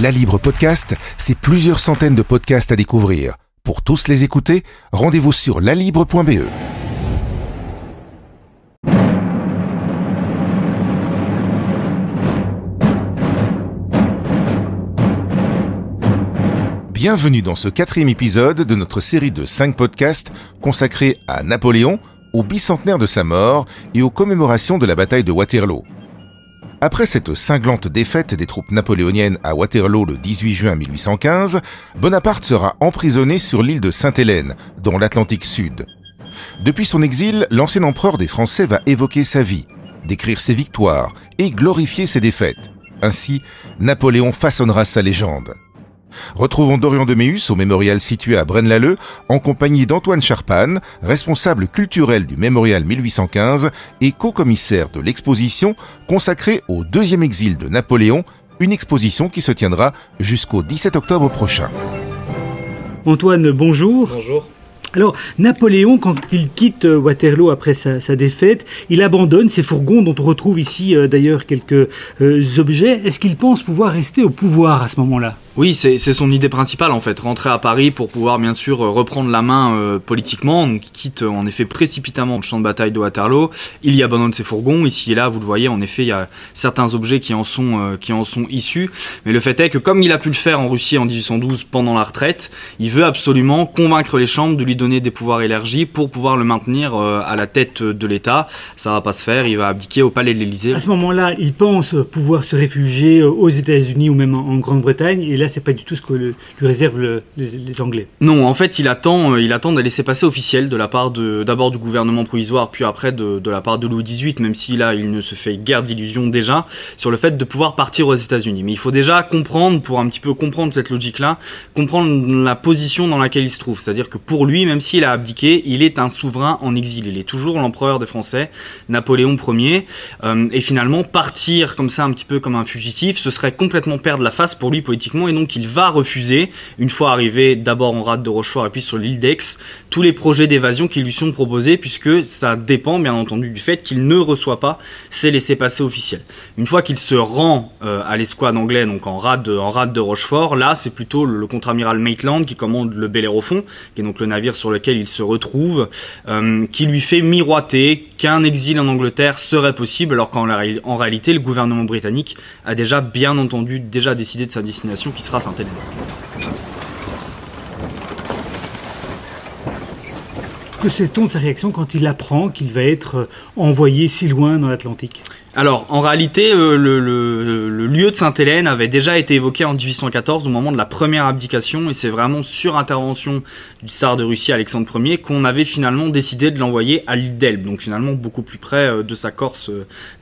La Libre Podcast, c'est plusieurs centaines de podcasts à découvrir. Pour tous les écouter, rendez-vous sur lalibre.be. Bienvenue dans ce quatrième épisode de notre série de cinq podcasts consacrés à Napoléon, au bicentenaire de sa mort et aux commémorations de la bataille de Waterloo. Après cette cinglante défaite des troupes napoléoniennes à Waterloo le 18 juin 1815, Bonaparte sera emprisonné sur l'île de Sainte-Hélène, dans l'Atlantique Sud. Depuis son exil, l'ancien empereur des Français va évoquer sa vie, décrire ses victoires et glorifier ses défaites. Ainsi, Napoléon façonnera sa légende. Retrouvons Dorian Deméus au mémorial situé à Braine-l'Alleud en compagnie d'Antoine Charpan, responsable culturel du mémorial 1815 et co-commissaire de l'exposition consacrée au deuxième exil de Napoléon, une exposition qui se tiendra jusqu'au 17 octobre prochain. Antoine, bonjour. Bonjour. Alors, Napoléon, quand il quitte euh, Waterloo après sa, défaite, il abandonne ses fourgons dont on retrouve ici euh, d'ailleurs quelques euh, objets. Est-ce qu'il pense pouvoir rester au pouvoir à ce moment-là? Oui, c'est son idée principale en fait, rentrer à Paris pour pouvoir bien sûr reprendre la main euh, politiquement. Donc il quitte en effet précipitamment le champ de bataille de Waterloo. Il y abandonne ses fourgons. Ici et là, vous le voyez, en effet, il y a certains objets qui en sont euh, qui en sont issus. Mais le fait est que comme il a pu le faire en Russie en 1812 pendant la retraite, il veut absolument convaincre les chambres de lui donner des pouvoirs élargis pour pouvoir le maintenir euh, à la tête de l'État. Ça va pas se faire. Il va abdiquer au palais de l'Élysée. À ce moment-là, il pense pouvoir se réfugier aux États-Unis ou même en Grande-Bretagne là, c'est pas du tout ce que lui réservent les, Anglais. Non, en fait, il attend, euh, il attend des laissés-passer officiels de la part d'abord du gouvernement provisoire, puis après de, la part de Louis XVIII, même si là, il ne se fait guère d'illusions déjà sur le fait de pouvoir partir aux États-Unis. Mais il faut déjà comprendre, pour un petit peu comprendre cette logique-là, comprendre la position dans laquelle il se trouve. C'est-à-dire que pour lui, même s'il a abdiqué, il est un souverain en exil. Il est toujours l'empereur des Français, Napoléon Ier. Euh, et finalement, partir comme ça, un petit peu comme un fugitif, ce serait complètement perdre la face pour lui politiquement et donc il va refuser, une fois arrivé d'abord en rade de Rochefort et puis sur l'île d'Aix, tous les projets d'évasion qui lui sont proposés, puisque ça dépend bien entendu du fait qu'il ne reçoit pas ses laissés-passer officiels. Une fois qu'il se rend euh, à l'escouade anglais, donc en rade, en rade de Rochefort, là c'est plutôt le, contre-amiral Maitland qui commande le Bellérophon, qui est donc le navire sur lequel il se retrouve, euh, qui lui fait miroiter qu'un exil en Angleterre serait possible, alors qu'en en réalité le gouvernement britannique a déjà bien entendu déjà décidé de sa destination qui sera Saint-Hélène. Que sait-on de sa réaction quand il apprend qu'il va être euh, envoyé si loin dans l'Atlantique? Alors, en réalité, euh, le, lieu de Sainte-Hélène avait déjà été évoqué en 1814 au moment de la première abdication, et c'est vraiment sur intervention du tsar de Russie Alexandre Ier qu'on avait finalement décidé de l'envoyer à l'île d'Elbe, donc finalement beaucoup plus près euh, de sa Corse,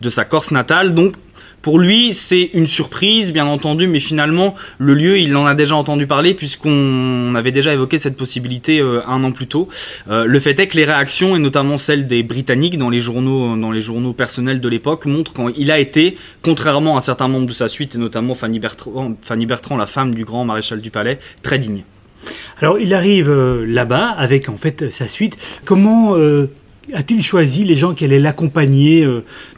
de sa Corse natale. Donc, pour lui, c'est une surprise, bien entendu, mais finalement, le lieu, il en a déjà entendu parler puisqu'on avait déjà évoqué cette possibilité euh, un an plus tôt. Euh, le fait est que les réactions, et notamment celles des Britanniques dans les journaux, dans les journaux personnels de l'époque, montrent qu'il a été, contrairement à certains membres de sa suite, et notamment Fanny Bertrand, la femme du grand maréchal du Palais, très digne. Alors, il arrive euh, là-bas avec en fait sa suite. Comment a-t-il choisi les gens qui allaient l'accompagner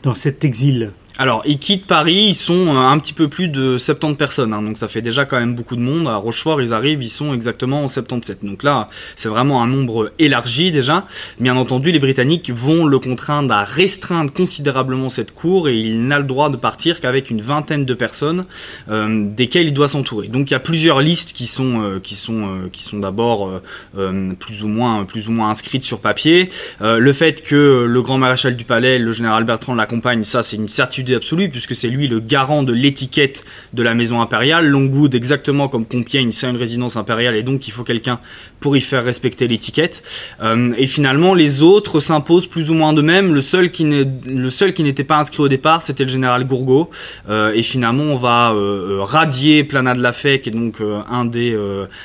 dans cet exil? Alors, ils quittent Paris, ils sont euh, un petit peu plus de 70 personnes, hein, donc ça fait déjà quand même beaucoup de monde. À Rochefort, ils arrivent, ils sont exactement en 77. Donc là, c'est vraiment un nombre élargi déjà. Bien entendu, les Britanniques vont le contraindre à restreindre considérablement cette cour et il n'a le droit de partir qu'avec une vingtaine de personnes euh, desquelles il doit s'entourer. Donc il y a plusieurs listes qui sont euh, d'abord plus ou moins plus ou moins inscrites sur papier. le fait que le grand maréchal du palais, le général Bertrand l'accompagne, ça c'est une certitude absolue, puisque c'est lui le garant de l'étiquette de la maison impériale. Longwood, exactement comme Compiègne, c'est une résidence impériale, et donc il faut quelqu'un pour y faire respecter l'étiquette. Euh, et finalement, les autres s'imposent plus ou moins de même. Le seul qui n'était pas inscrit au départ, c'était le général Gourgaud. Euh, et finalement, on va euh, radier Planat de la Fée, qui est donc un des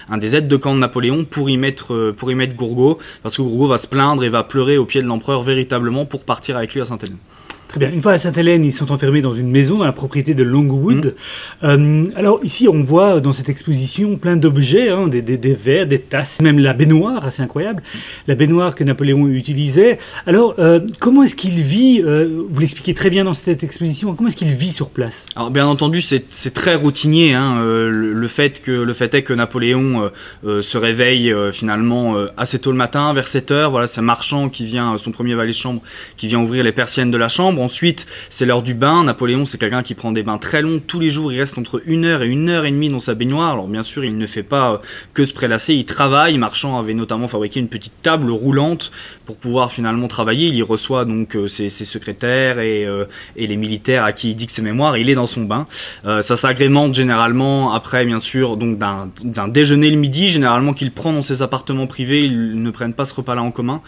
un des aides de camp de Napoléon, pour y mettre pour mettre Gourgaud, parce que Gourgaud va se plaindre et va pleurer au pied de l'empereur véritablement pour partir avec lui à Saint-Hélène. Très bien. Une fois à Sainte-Hélène, ils sont enfermés dans une maison dans la propriété de Longwood. Mmh. Euh, alors ici, on voit dans cette exposition plein d'objets, hein, des, des, des, verres, des tasses, même la baignoire, assez incroyable, la baignoire que Napoléon utilisait. Alors, euh, comment est-ce qu'il vit euh, Vous l'expliquez très bien dans cette exposition. Comment est-ce qu'il vit sur place? Alors, bien entendu, c'est très routinier. Hein, le, le, fait que le fait est que Napoléon se réveille finalement assez tôt le matin, vers 7 heures. Voilà, c'est un marchand qui vient, son premier valet de chambre, qui vient ouvrir les persiennes de la chambre. Ensuite, c'est l'heure du bain. Napoléon, c'est quelqu'un qui prend des bains très longs tous les jours. Il reste entre une heure et une heure et demie dans sa baignoire. Alors bien sûr, il ne fait pas que se prélasser. Il travaille. Marchand avait notamment fabriqué une petite table roulante pour pouvoir finalement travailler. Il y reçoit donc euh, ses, secrétaires et, euh, et, les militaires à qui il dicte ses mémoires. Il est dans son bain. Euh, ça s'agrémente généralement après, bien sûr, donc d'un déjeuner le midi, généralement qu'il prend dans ses appartements privés. Ils ne prennent pas ce repas-là en commun.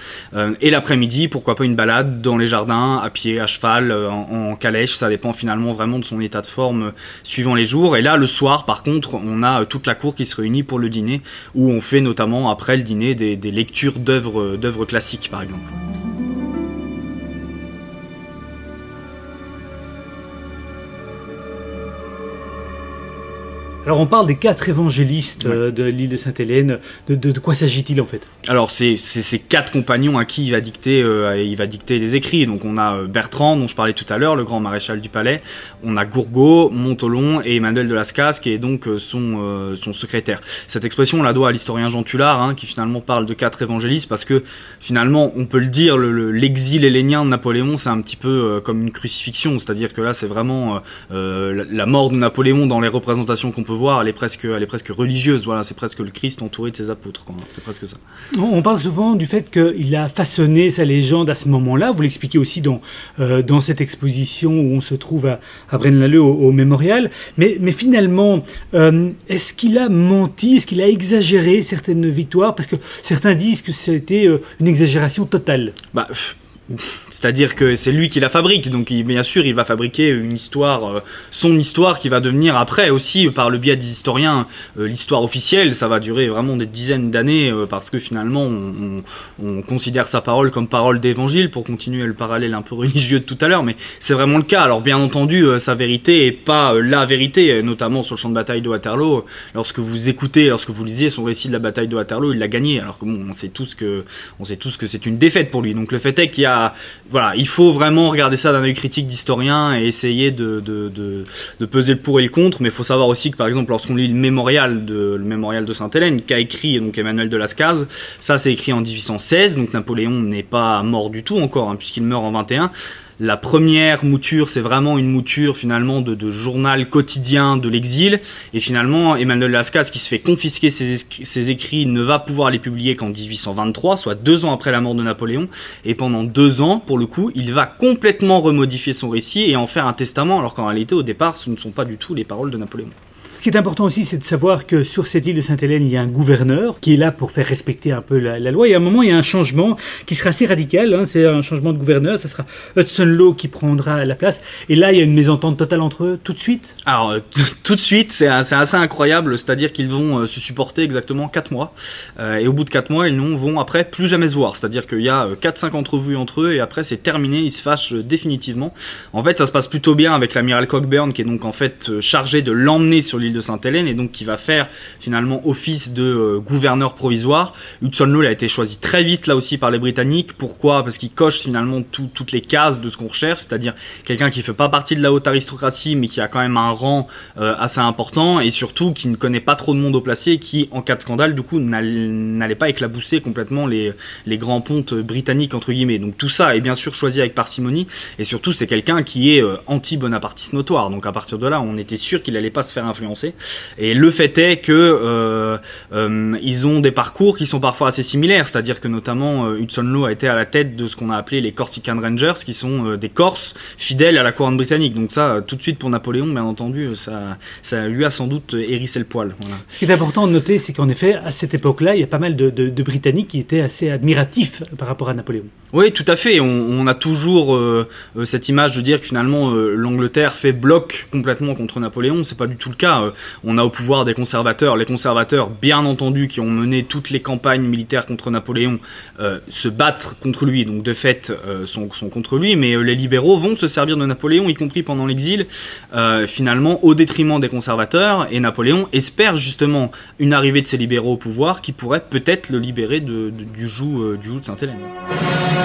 et l'après-midi, pourquoi pas une balade dans les jardins, à pied, à cheval, en, en, calèche. Ça dépend finalement vraiment de son état de forme suivant les jours. Et là, le soir, par contre, on a toute la cour qui se réunit pour le dîner, où on fait notamment après le dîner des, des lectures d'œuvres classiques, par exemple. Alors on parle des quatre évangélistes ouais. euh, de l'île de Sainte-Hélène. De, de, de, quoi s'agit-il en fait? Alors c'est ces quatre compagnons à qui il va dicter, euh, il va dicter des écrits. Donc on a Bertrand dont je parlais tout à l'heure, le grand maréchal du palais. On a Gourgaud, Montolon et Emmanuel de Lascaz qui est donc son, euh, son secrétaire. Cette expression on la doit à l'historien Jean Tullard hein, qui finalement parle de quatre évangélistes parce que finalement on peut le dire, l'exil le, hellénien de Napoléon c'est un petit peu euh, comme une crucifixion. C'est-à-dire que là c'est vraiment euh, la mort de Napoléon dans les représentations qu'on peut voir, elle est presque, elle est presque religieuse. Voilà, c'est presque le Christ entouré de ses apôtres. C'est presque ça. On parle souvent du fait qu'il a façonné sa légende à ce moment-là. Vous l'expliquez aussi dans, euh, dans cette exposition où on se trouve à, à Braine-l'Alleud au, au, mémorial. Mais, mais finalement, euh, est-ce qu'il a menti? Est-ce qu'il a exagéré certaines victoires? Parce que certains disent que c'était euh, une exagération totale. Bah, c'est-à-dire que c'est lui qui la fabrique, donc bien sûr il va fabriquer une histoire, euh, son histoire qui va devenir après aussi par le biais des historiens euh, l'histoire officielle. Ça va durer vraiment des dizaines d'années euh, parce que finalement on, considère sa parole comme parole d'évangile pour continuer le parallèle un peu religieux de tout à l'heure, mais c'est vraiment le cas. Alors bien entendu sa vérité est pas la vérité, notamment sur le champ de bataille de Waterloo. Lorsque vous écoutez, lorsque vous lisez son récit de la bataille de Waterloo, il l'a gagné. Alors que bon, on sait tous que on sait tous que c'est une défaite pour lui. Donc le fait est qu'il y a il faut vraiment regarder ça d'un œil critique d'historien et essayer de, peser le pour et le contre. Mais il faut savoir aussi que par exemple, lorsqu'on lit le mémorial de le mémorial de Sainte-Hélène, qu'a écrit donc Emmanuel de Lascaz, ça c'est écrit en 1816, donc Napoléon n'est pas mort du tout encore, hein, puisqu'il meurt en 21. La première mouture, c'est vraiment une mouture finalement de, de journal quotidien de l'exil. Et finalement, Emmanuel Lascaz, qui se fait confisquer ses, ses, écrits, ne va pouvoir les publier qu'en 1823, soit deux ans après la mort de Napoléon. Et pendant deux ans, pour le coup, il va complètement remodifier son récit et en faire un testament, alors qu'en réalité, au départ, ce ne sont pas du tout les paroles de Napoléon. Qui est important aussi, c'est de savoir que sur cette île de Sainte-Hélène, il y a un gouverneur qui est là pour faire respecter un peu la, loi. Et à un moment, il y a un changement qui sera assez radical. Hein, c'est un changement de gouverneur. Ce sera Hudson Law qui prendra la place. Et là, il y a une mésentente totale entre eux tout de suite? Alors, tout de suite, c'est assez incroyable. C'est-à-dire qu'ils vont se supporter exactement 4 mois. Euh, et au bout de 4 mois, ils ne vont après plus jamais se voir. C'est-à-dire qu'il y a 4-5 entrevues entre eux et après, c'est terminé. Ils se fâchent définitivement. En fait, ça se passe plutôt bien avec l'amiral Cockburn qui est donc en fait chargé de l'emmener sur l'île de Sainte-Hélène et donc qui va faire finalement office de euh, gouverneur provisoire. Hudson Law a été choisi très vite là aussi par les Britanniques. Pourquoi? Parce qu'il coche finalement tout, toutes les cases de ce qu'on recherche, c'est-à-dire quelqu'un qui fait pas partie de la haute aristocratie mais qui a quand même un rang euh, assez important et surtout qui ne connaît pas trop de monde au placé qui en cas de scandale du coup n'allait pas éclabousser complètement les, grands pontes britanniques entre guillemets. Donc tout ça est bien sûr choisi avec parcimonie et surtout c'est quelqu'un qui est euh, anti-bonapartiste notoire. Donc à partir de là on était sûr qu'il allait pas se faire influencer. Et le fait est que euh, euh, ils ont des parcours qui sont parfois assez similaires, c'est-à-dire que notamment euh, Hudson Law a été à la tête de ce qu'on a appelé les Corsican Rangers, qui sont des Corses fidèles à la couronne britannique. Donc ça, tout de suite pour Napoléon, bien entendu, ça, lui a sans doute hérissé le poil. Ce qui est important de noter, c'est qu'en effet, à cette époque-là, il y a pas mal de Britanniques qui étaient assez admiratifs par rapport à Napoléon. Oui, tout à fait. On, a toujours euh, euh, cette image de dire que finalement euh, l'Angleterre fait bloc complètement contre Napoléon. C'est pas du tout le cas. on a au pouvoir des conservateurs. Les conservateurs, bien entendu, qui ont mené toutes les campagnes militaires contre Napoléon, se battent contre lui. Donc de fait, sont, contre lui. Mais les libéraux vont se servir de Napoléon, y compris pendant l'exil, finalement au détriment des conservateurs. Et Napoléon espère justement une arrivée de ces libéraux au pouvoir qui pourrait peut-être le libérer du joug de Sainte-Hélène.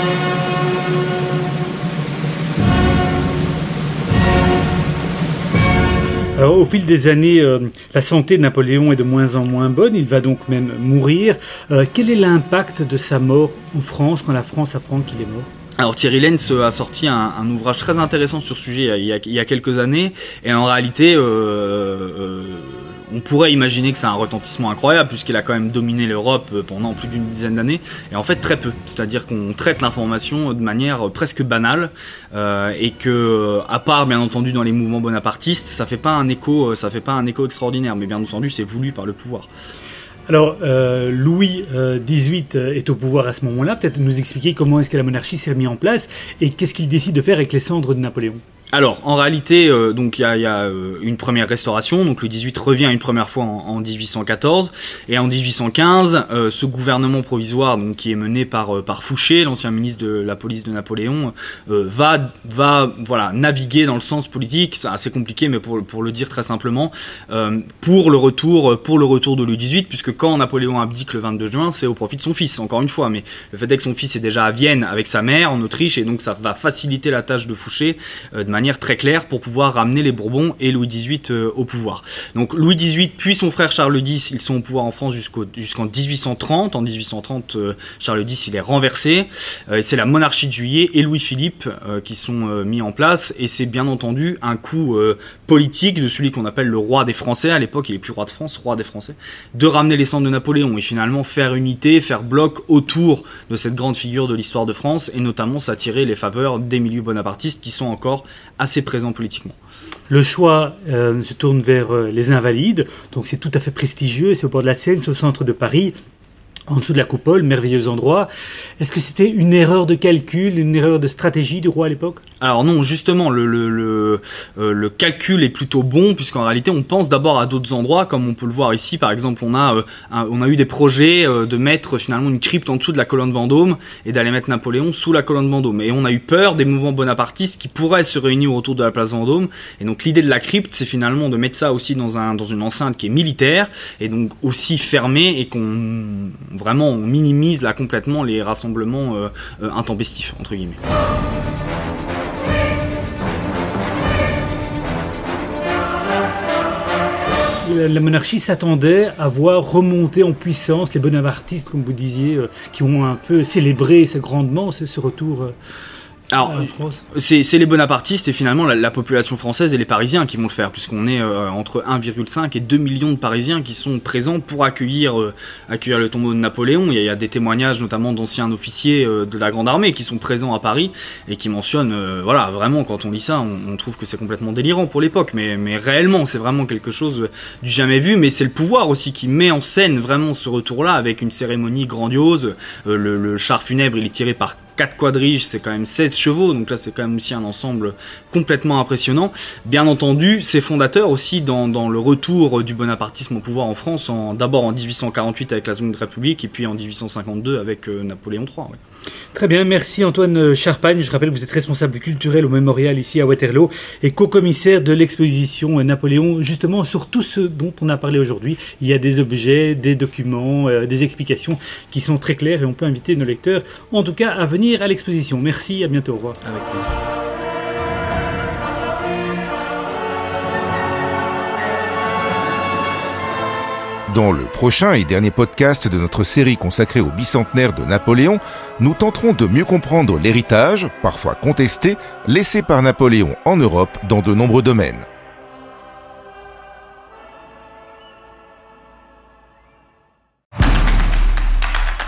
Alors, au fil des années, euh, la santé de Napoléon est de moins en moins bonne, il va donc même mourir. Euh, quel est l'impact de sa mort en France quand la France apprend qu'il est mort? Alors Thierry Lenz a sorti un, ouvrage très intéressant sur ce sujet il y a, quelques années. Et en réalité euh, on pourrait imaginer que c'est un retentissement incroyable puisqu'il a quand même dominé l'Europe euh, pendant plus d'une dizaine d'années et en fait très peu. C'est-à-dire qu'on traite l'information de manière presque banale euh, et que à part bien entendu dans les mouvements bonapartistes, ça fait pas un écho, euh, ça fait pas un écho extraordinaire, mais bien entendu c'est voulu par le pouvoir. Alors, Louis XVIII est au pouvoir à ce moment-là. Peut-être nous expliquer comment est-ce que la monarchie s'est remise en place et qu'est-ce qu'il décide de faire avec les cendres de Napoléon. Alors, en réalité, euh, donc il y a, euh, une première restauration. Donc le 18 revient une première fois en, 1814 et en 1815, euh, ce gouvernement provisoire, qui est mené par Fouché, l'ancien ministre de la police de Napoléon, va va voilà naviguer dans le sens politique. C'est assez compliqué, mais pour pour le dire très simplement, pour le retour pour le retour de Louis XVIII, puisque quand Napoléon abdique le 22 juin, c'est au profit de son fils. Encore une fois, mais le fait est que son fils est déjà à Vienne avec sa mère en Autriche et donc ça va faciliter la tâche de Fouché de manière très claire pour pouvoir ramener les Bourbons et Louis XVIII euh, au pouvoir. Donc Louis XVIII puis son frère Charles X, ils sont au pouvoir en France jusqu'en 1830. En 1830, euh, Charles X il est renversé. Euh, c'est la monarchie de Juillet et Louis-Philippe qui sont mis en place. Et c'est bien entendu un coup politique de celui qu'on appelle le roi des Français. À l'époque, il est plus roi de France, roi des Français, de ramener les cendres de Napoléon et finalement faire unité, faire bloc autour de cette grande figure de l'histoire de France et notamment s'attirer les faveurs des milieux bonapartistes qui sont encore assez présent politiquement. Le choix euh, se tourne vers euh, les Invalides, donc c'est tout à fait prestigieux, c'est au bord de la Seine, c'est au centre de Paris en dessous de la coupole, merveilleux endroit. Est-ce que c'était une erreur de calcul, une erreur de stratégie du roi à l'époque? Alors non, justement, euh, le, calcul est plutôt bon, puisqu'en réalité, on pense d'abord à d'autres endroits, comme on peut le voir ici. Par exemple, on a, euh, on a eu des projets euh, de mettre finalement une crypte en dessous de la colonne Vendôme et d'aller mettre Napoléon sous la colonne Vendôme. Et on a eu peur des mouvements bonapartistes qui pourraient se réunir autour de la place Vendôme. Et donc l'idée de la crypte, c'est finalement de mettre ça aussi dans, un, dans une enceinte qui est militaire, et donc aussi fermée, et qu'on vraiment on minimise là complètement les rassemblements euh, euh, intempestifs entre guillemets. la monarchie s'attendait à voir remonter en puissance les bonapartistes, comme vous disiez, euh, qui ont un peu célébré grandement ce, retour alors, c'est les bonapartistes et finalement la, population française et les Parisiens qui vont le faire, puisqu'on est euh, entre 1,5 et 2 millions de Parisiens qui sont présents pour accueillir, euh, accueillir le tombeau de Napoléon. Il y a, des témoignages notamment d'anciens officiers euh, de la Grande Armée qui sont présents à Paris et qui mentionnent, voilà, vraiment, quand on lit ça, on, trouve que c'est complètement délirant pour l'époque, mais, mais réellement, c'est vraiment quelque chose du jamais vu, mais c'est le pouvoir aussi qui met en scène vraiment ce retour-là avec une cérémonie grandiose. Le, le char funèbre, il est tiré par 4 quadriges, c'est quand même 16 chevaux, donc là c'est quand même aussi un ensemble complètement impressionnant. Bien entendu, c'est fondateur aussi dans, le retour du bonapartisme au pouvoir en France, d'abord en 1848 avec la Seconde République et puis en 1852 avec euh, Napoléon III. Très bien, merci Antoine Charpagne. Je rappelle que vous êtes responsable culturel au mémorial ici à Waterloo et co-commissaire de l'exposition Napoléon, justement sur tout ce dont on a parlé aujourd'hui. Il y a des objets, des documents, euh, des explications qui sont très claires et on peut inviter nos lecteurs, en tout cas, à venir à l'exposition. Merci, à bientôt, au revoir. Avec plaisir. Dans le prochain et dernier podcast de notre série consacrée au bicentenaire de Napoléon, nous tenterons de mieux comprendre l'héritage, parfois contesté, laissé par Napoléon en Europe dans de nombreux domaines.